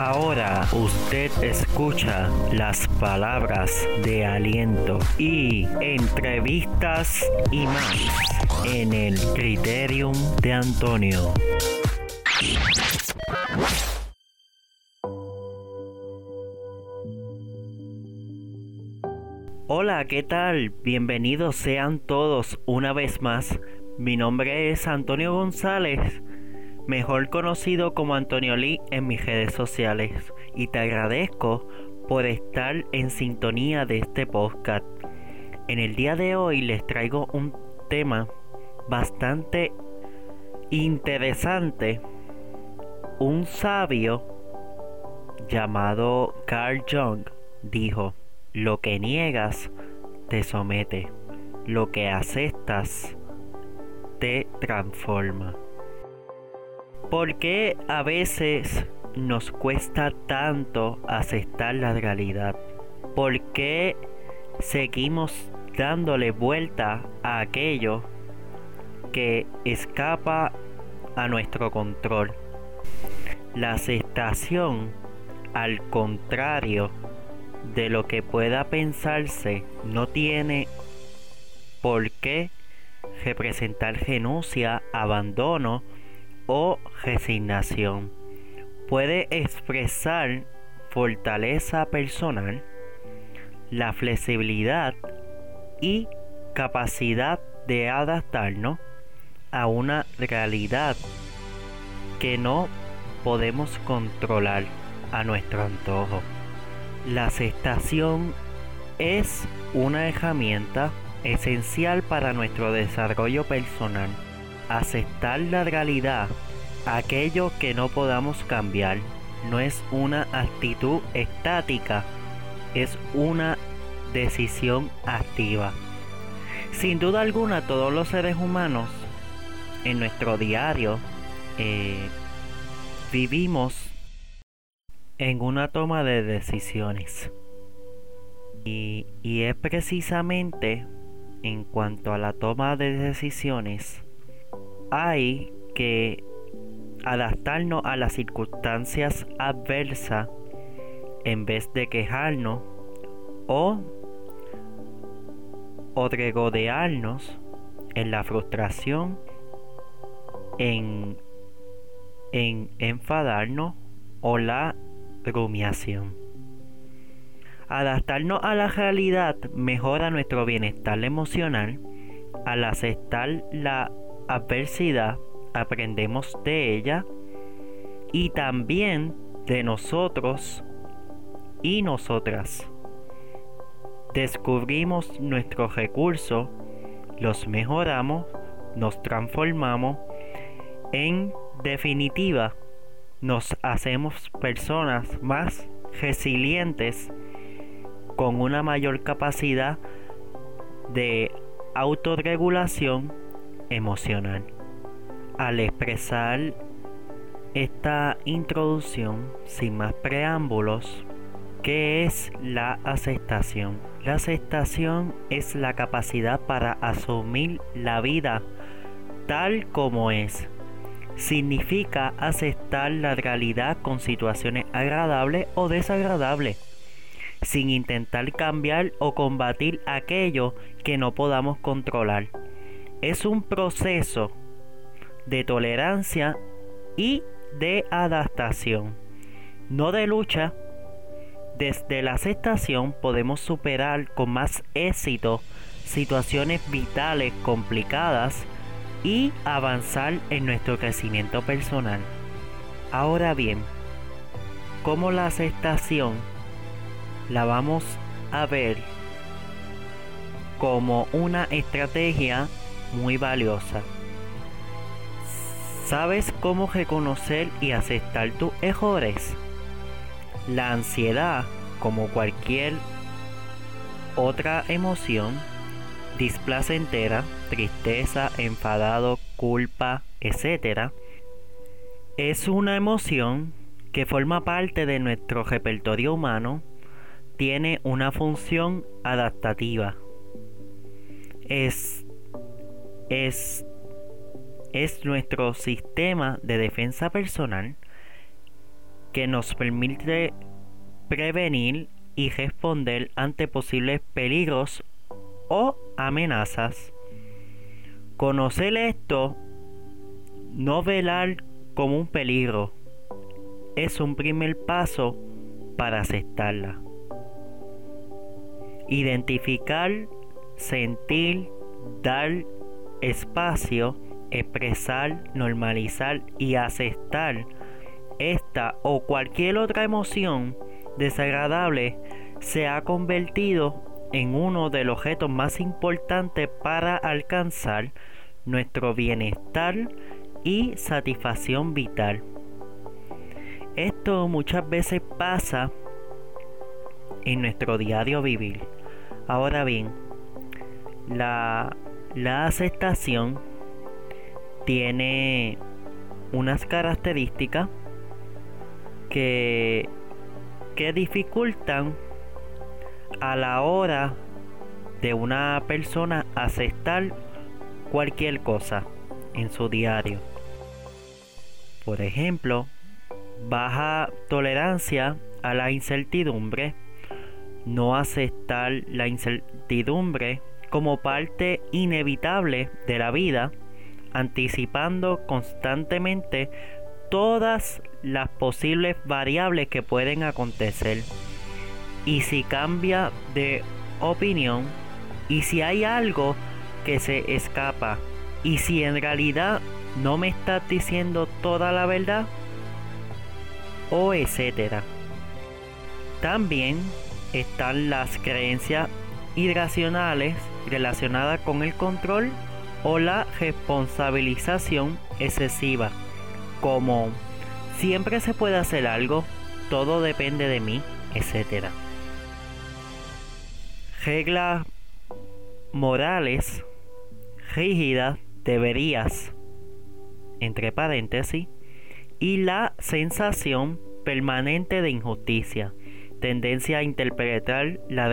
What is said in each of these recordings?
Ahora usted escucha las palabras de aliento y entrevistas y más en el Criterium de Antonio. Hola, ¿qué tal? Bienvenidos sean todos una vez más. Mi nombre es Antonio González mejor conocido como Antonio Lee en mis redes sociales, y te agradezco por estar en sintonía de este podcast. En el día de hoy les traigo un tema bastante interesante. Un sabio llamado Carl Jung dijo, lo que niegas te somete, lo que aceptas te transforma. ¿Por qué a veces nos cuesta tanto aceptar la realidad? ¿Por qué seguimos dándole vuelta a aquello que escapa a nuestro control? La aceptación, al contrario de lo que pueda pensarse, no tiene por qué representar renuncia, abandono, o resignación. Puede expresar fortaleza personal, la flexibilidad y capacidad de adaptarnos a una realidad que no podemos controlar a nuestro antojo. La aceptación es una herramienta esencial para nuestro desarrollo personal aceptar la realidad, aquello que no podamos cambiar, no es una actitud estática, es una decisión activa. Sin duda alguna, todos los seres humanos en nuestro diario eh, vivimos en una toma de decisiones. y es precisamente en cuanto a la toma de decisiones hay que adaptarnos a las circunstancias adversas en vez de quejarnos o, o regodearnos en la frustración, en, en enfadarnos o la rumiación. Adaptarnos a la realidad mejora nuestro bienestar emocional al aceptar la adversidad aprendemos de ella y también de nosotros y nosotras. Descubrimos nuestros recursos, los mejoramos, nos transformamos, en definitiva, nos hacemos personas más resilientes con una mayor capacidad de autorregulación emocional. Al expresar esta introducción sin más preámbulos, ¿qué es la aceptación? La aceptación es la capacidad para asumir la vida tal como es. Significa aceptar la realidad con situaciones agradables o desagradables, sin intentar cambiar o combatir aquello que no podamos controlar es un proceso de tolerancia y de adaptación, no de lucha. Desde la aceptación podemos superar con más éxito situaciones vitales complicadas y avanzar en nuestro crecimiento personal. Ahora bien, ¿cómo la aceptación la vamos a ver como una estrategia muy valiosa. ¿Sabes cómo reconocer y aceptar tus errores? La ansiedad, como cualquier otra emoción, displacentera, tristeza, enfadado, culpa, etc., es una emoción que forma parte de nuestro repertorio humano, tiene una función adaptativa. Es es, es nuestro sistema de defensa personal que nos permite prevenir y responder ante posibles peligros o amenazas. Conocer esto, no velar como un peligro, es un primer paso para aceptarla. Identificar, sentir, dar espacio, expresar, normalizar y aceptar esta o cualquier otra emoción desagradable se ha convertido en uno de los objetos más importantes para alcanzar nuestro bienestar y satisfacción vital. Esto muchas veces pasa en nuestro diario vivir. Ahora bien, la, la aceptación tiene unas características que, que dificultan a la hora de una persona aceptar cualquier cosa en su diario. Por ejemplo, baja tolerancia a la incertidumbre, no aceptar la incertidumbre como parte inevitable de la vida, anticipando constantemente todas las posibles variables que pueden acontecer. Y si cambia de opinión, y si hay algo que se escapa, y si en realidad no me estás diciendo toda la verdad, o etcétera. También están las creencias irracionales relacionadas con el control o la responsabilización excesiva, como siempre se puede hacer algo, todo depende de mí, etc. Reglas morales rígidas deberías, entre paréntesis, y la sensación permanente de injusticia, tendencia a interpretar la,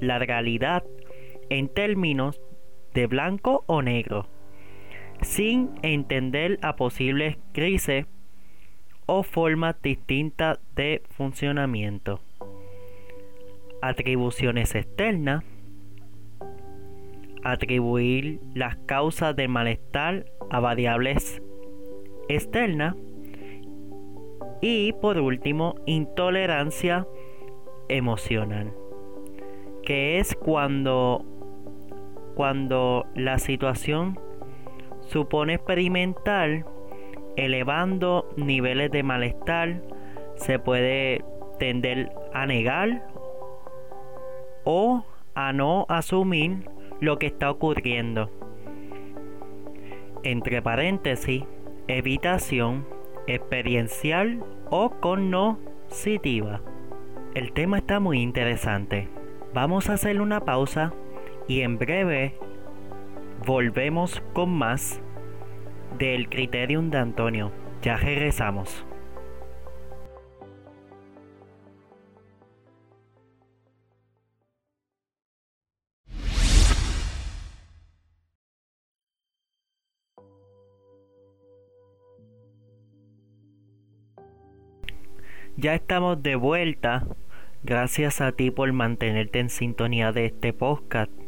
la realidad en términos de blanco o negro, sin entender a posibles crisis o formas distintas de funcionamiento. Atribuciones externas. Atribuir las causas del malestar a variables externa y por último intolerancia emocional que es cuando cuando la situación supone experimentar elevando niveles de malestar se puede tender a negar o a no asumir lo que está ocurriendo entre paréntesis evitación experiencial o cognitiva. El tema está muy interesante. Vamos a hacer una pausa y en breve volvemos con más del Criterium de Antonio. Ya regresamos. Ya estamos de vuelta. Gracias a ti por mantenerte en sintonía de este podcast.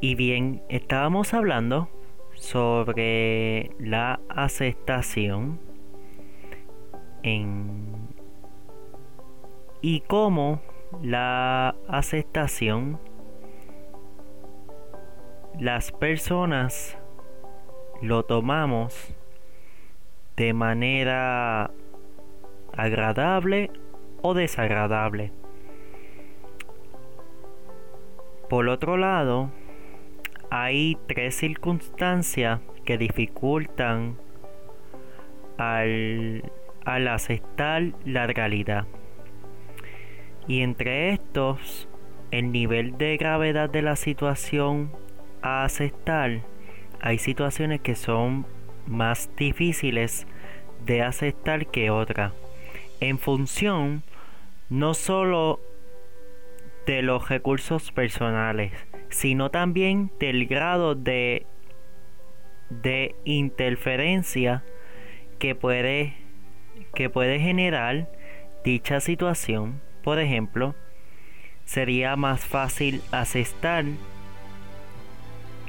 Y bien, estábamos hablando sobre la aceptación en y cómo la aceptación las personas lo tomamos de manera agradable o desagradable. Por otro lado, hay tres circunstancias que dificultan al, al aceptar la realidad. Y entre estos, el nivel de gravedad de la situación a aceptar, hay situaciones que son más difíciles de aceptar que otras en función no solo de los recursos personales, sino también del grado de, de interferencia que puede que puede generar dicha situación. Por ejemplo, sería más fácil aceptar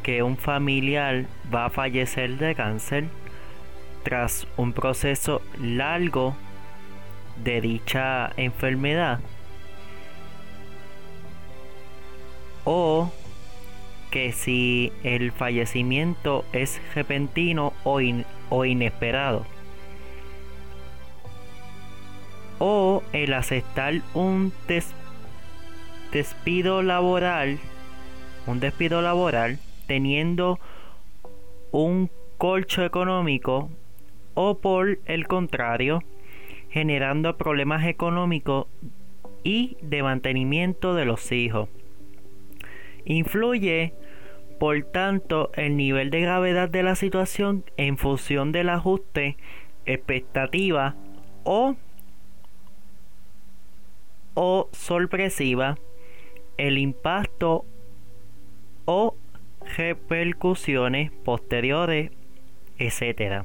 que un familiar va a fallecer de cáncer tras un proceso largo de dicha enfermedad o que si el fallecimiento es repentino o, inesperado. O el aceptar un despido laboral un despido laboral teniendo un colcho económico o por el contrario generando problemas económicos y de mantenimiento de los hijos. Influye por tanto el nivel de gravedad de la situación en función del ajuste expectativa o o sorpresiva, el impacto o repercusiones posteriores, etc.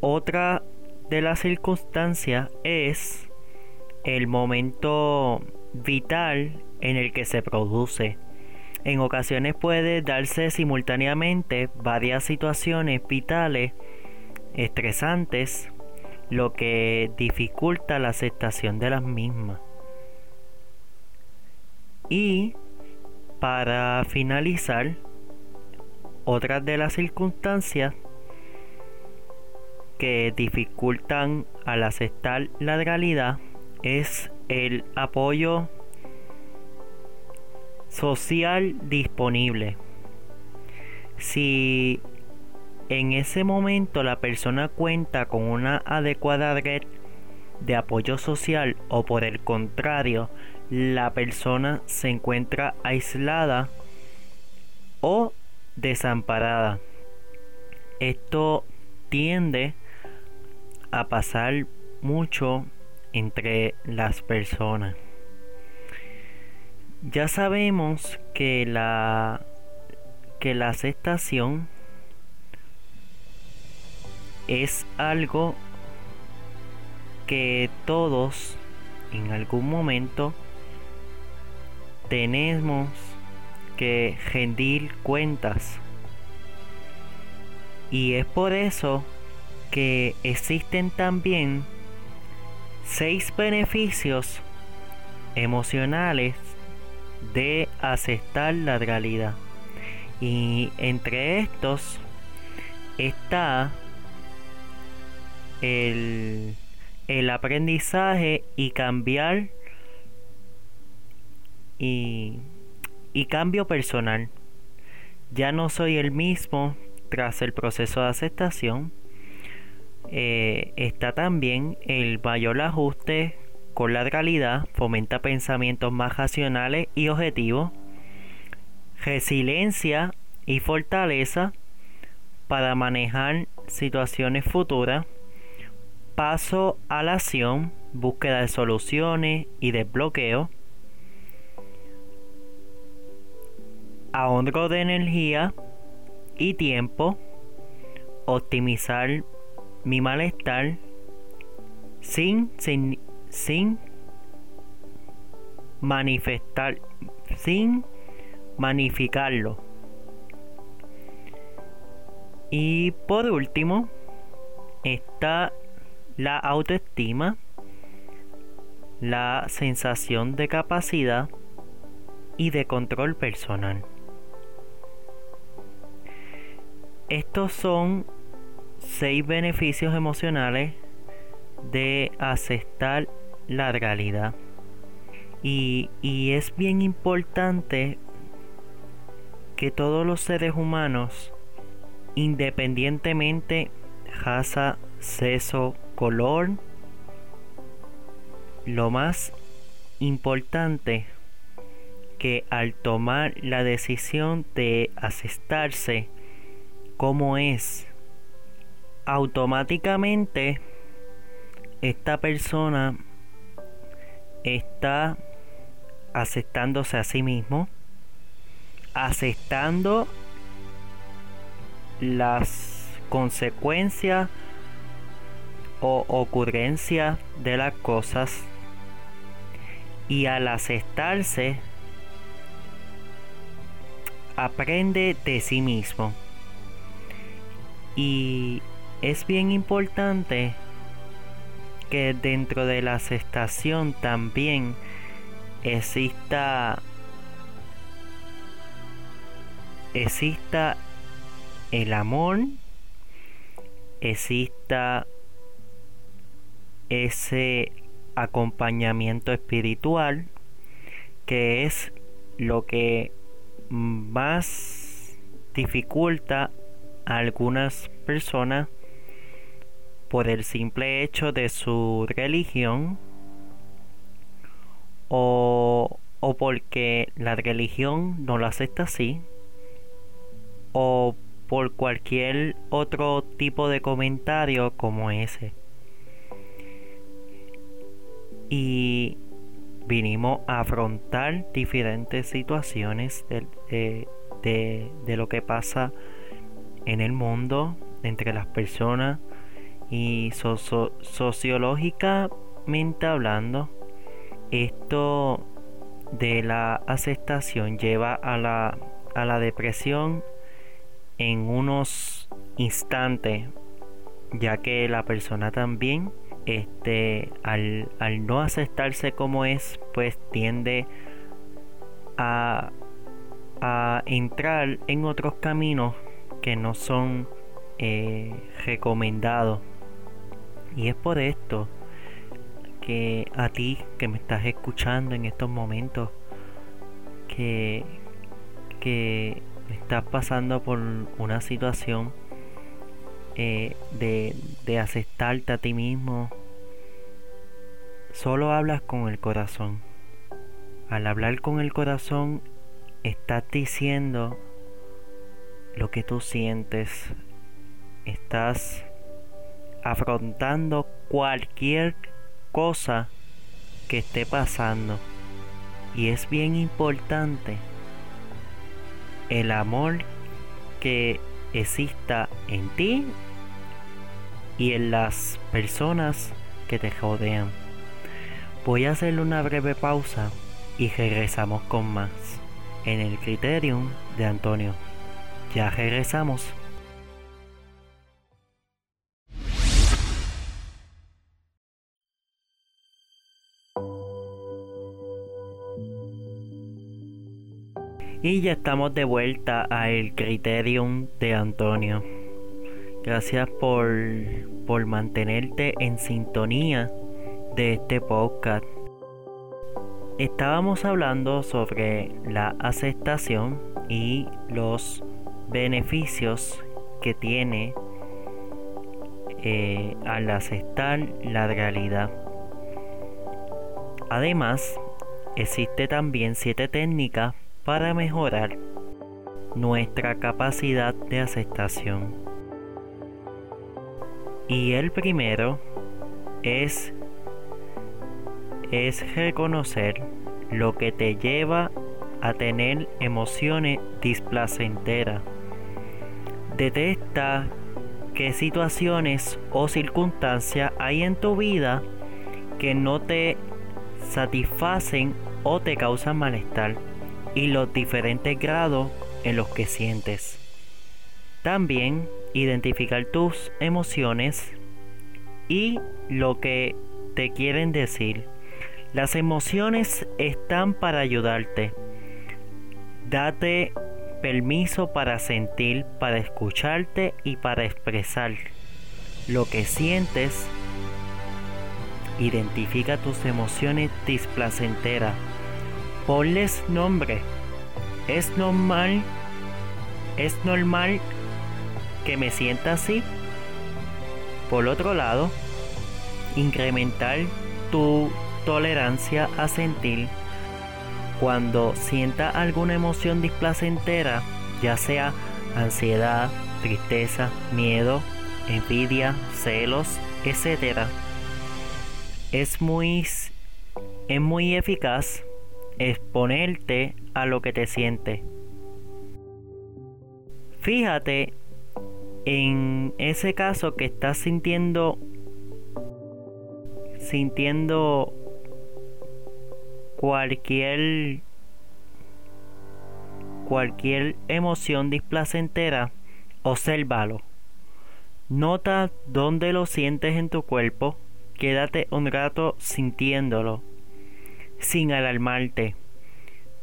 Otra de las circunstancias es el momento vital en el que se produce. En ocasiones puede darse simultáneamente varias situaciones vitales estresantes lo que dificulta la aceptación de las mismas. Y para finalizar, otras de las circunstancias que dificultan al aceptar la realidad es el apoyo social disponible. Si en ese momento la persona cuenta con una adecuada red de apoyo social o por el contrario la persona se encuentra aislada o desamparada. Esto tiende a pasar mucho entre las personas. Ya sabemos que la que la aceptación es algo que todos en algún momento tenemos que rendir cuentas. Y es por eso que existen también seis beneficios emocionales de aceptar la realidad. Y entre estos está el, aprendizaje y cambiar y, y cambio personal. Ya no soy el mismo tras el proceso de aceptación. Eh, está también el mayor ajuste con la realidad, fomenta pensamientos más racionales y objetivos, resiliencia y fortaleza para manejar situaciones futuras, paso a la acción, búsqueda de soluciones y desbloqueo, ahorro de energía y tiempo, optimizar mi malestar sin, sin, sin manifestar, sin magnificarlo. Y por último, está la autoestima, la sensación de capacidad y de control personal. Estos son seis beneficios emocionales de aceptar la realidad. Y, y, es bien importante que todos los seres humanos, independientemente raza, sexo, color, lo más importante que al tomar la decisión de aceptarse como es, automáticamente esta persona está aceptándose a sí mismo, aceptando las consecuencia o ocurrencia de las cosas y al aceptarse aprende de sí mismo. Y es bien importante que dentro de la aceptación también exista exista el amor exista ese acompañamiento espiritual que es lo que más dificulta a algunas personas por el simple hecho de su religión o, o porque la religión no lo acepta así o por cualquier otro tipo de comentario como ese. Y vinimos a afrontar diferentes situaciones de, de, lo que pasa en el mundo entre las personas y sociológicamente hablando, esto de la aceptación lleva a la, a la depresión en unos instantes, ya que la persona también, este, al, al no aceptarse como es, pues tiende a, a entrar en otros caminos que no son eh, recomendados y es por esto que a ti que me estás escuchando en estos momentos, que, que estás pasando por una situación eh, de, de aceptarte a ti mismo, solo hablas con el corazón. Al hablar con el corazón, estás diciendo lo que tú sientes, estás afrontando cualquier cosa que esté pasando. Y es bien importante el amor que exista en ti y en las personas que te rodean. Voy a hacerle una breve pausa y regresamos con más en el Criterium de Antonio. Ya regresamos. Y ya estamos de vuelta a el Criterium de Antonio. Gracias por, por mantenerte en sintonía de este podcast. Estábamos hablando sobre la aceptación y los beneficios que tiene eh, al aceptar la realidad. Además, existe también siete técnicas para mejorar nuestra capacidad de aceptación. Y el primero es, es reconocer lo que te lleva a tener emociones displacenteras. Detecta qué situaciones o circunstancias hay en tu vida que no te satisfacen o te causan malestar y los diferentes grados en los que sientes. También identificar tus emociones y lo que te quieren decir. Las emociones están para ayudarte. Date permiso para sentir, para escucharte y para expresar lo que sientes. Identifica tus emociones displacenteras ponles nombre. Es normal, es normal que me sienta así. Por otro lado, incrementar tu tolerancia a sentir cuando sienta alguna emoción displacentera, ya sea ansiedad, tristeza, miedo, envidia, celos, etc. Es muy, es muy eficaz exponerte a lo que te siente. Fíjate en ese caso que estás sintiendo sintiendo cualquier cualquier emoción displacentera, obsérvalo. Nota dónde lo sientes en tu cuerpo, quédate un rato sintiéndolo, sin alarmarte.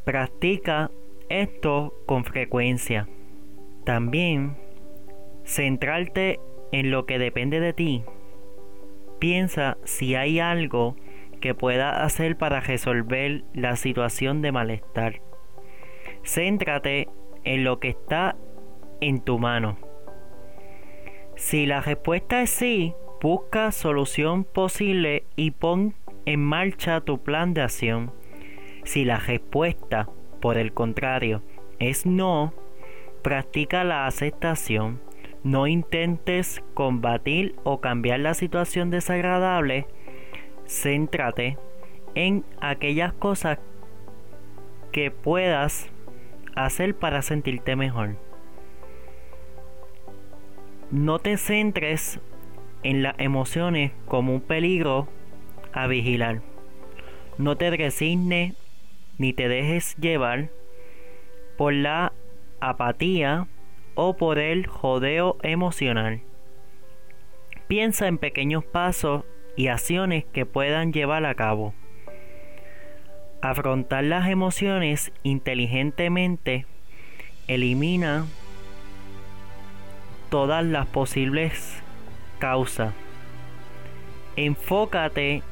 Practica esto con frecuencia. También, centrarte en lo que depende de ti. Piensa si hay algo que pueda hacer para resolver la situación de malestar. Céntrate en lo que está en tu mano. Si la respuesta es sí, busca solución posible y pon en marcha tu plan de acción. Si la respuesta, por el contrario, es no, practica la aceptación. No intentes combatir o cambiar la situación desagradable. Céntrate en aquellas cosas que puedas hacer para sentirte mejor. No te centres en las emociones como un peligro a vigilar. No te resignes ni te dejes llevar por la apatía o por el jodeo emocional. Piensa en pequeños pasos y acciones que puedan llevar a cabo. Afrontar las emociones inteligentemente elimina todas las posibles causas. Enfócate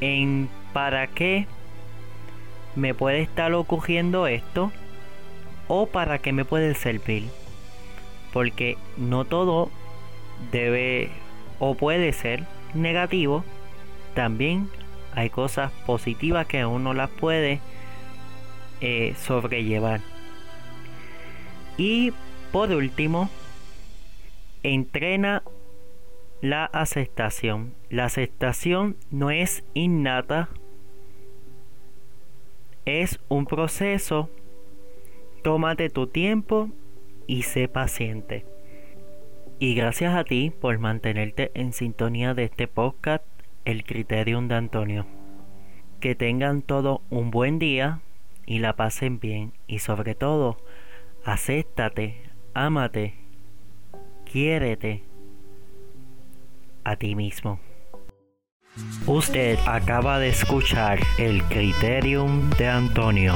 en para qué me puede estar ocurriendo esto o para qué me puede servir. Porque no todo debe o puede ser negativo. También hay cosas positivas que uno las puede eh, sobrellevar. Y por último, entrena la aceptación. La aceptación no es innata, es un proceso. Tómate tu tiempo y sé paciente. Y gracias a ti por mantenerte en sintonía de este podcast el Criterium de Antonio. Que tengan todo un buen día y la pasen bien y sobre todo, acéptate, ámate, quiérete a ti mismo. Usted acaba de escuchar el Criterium de Antonio.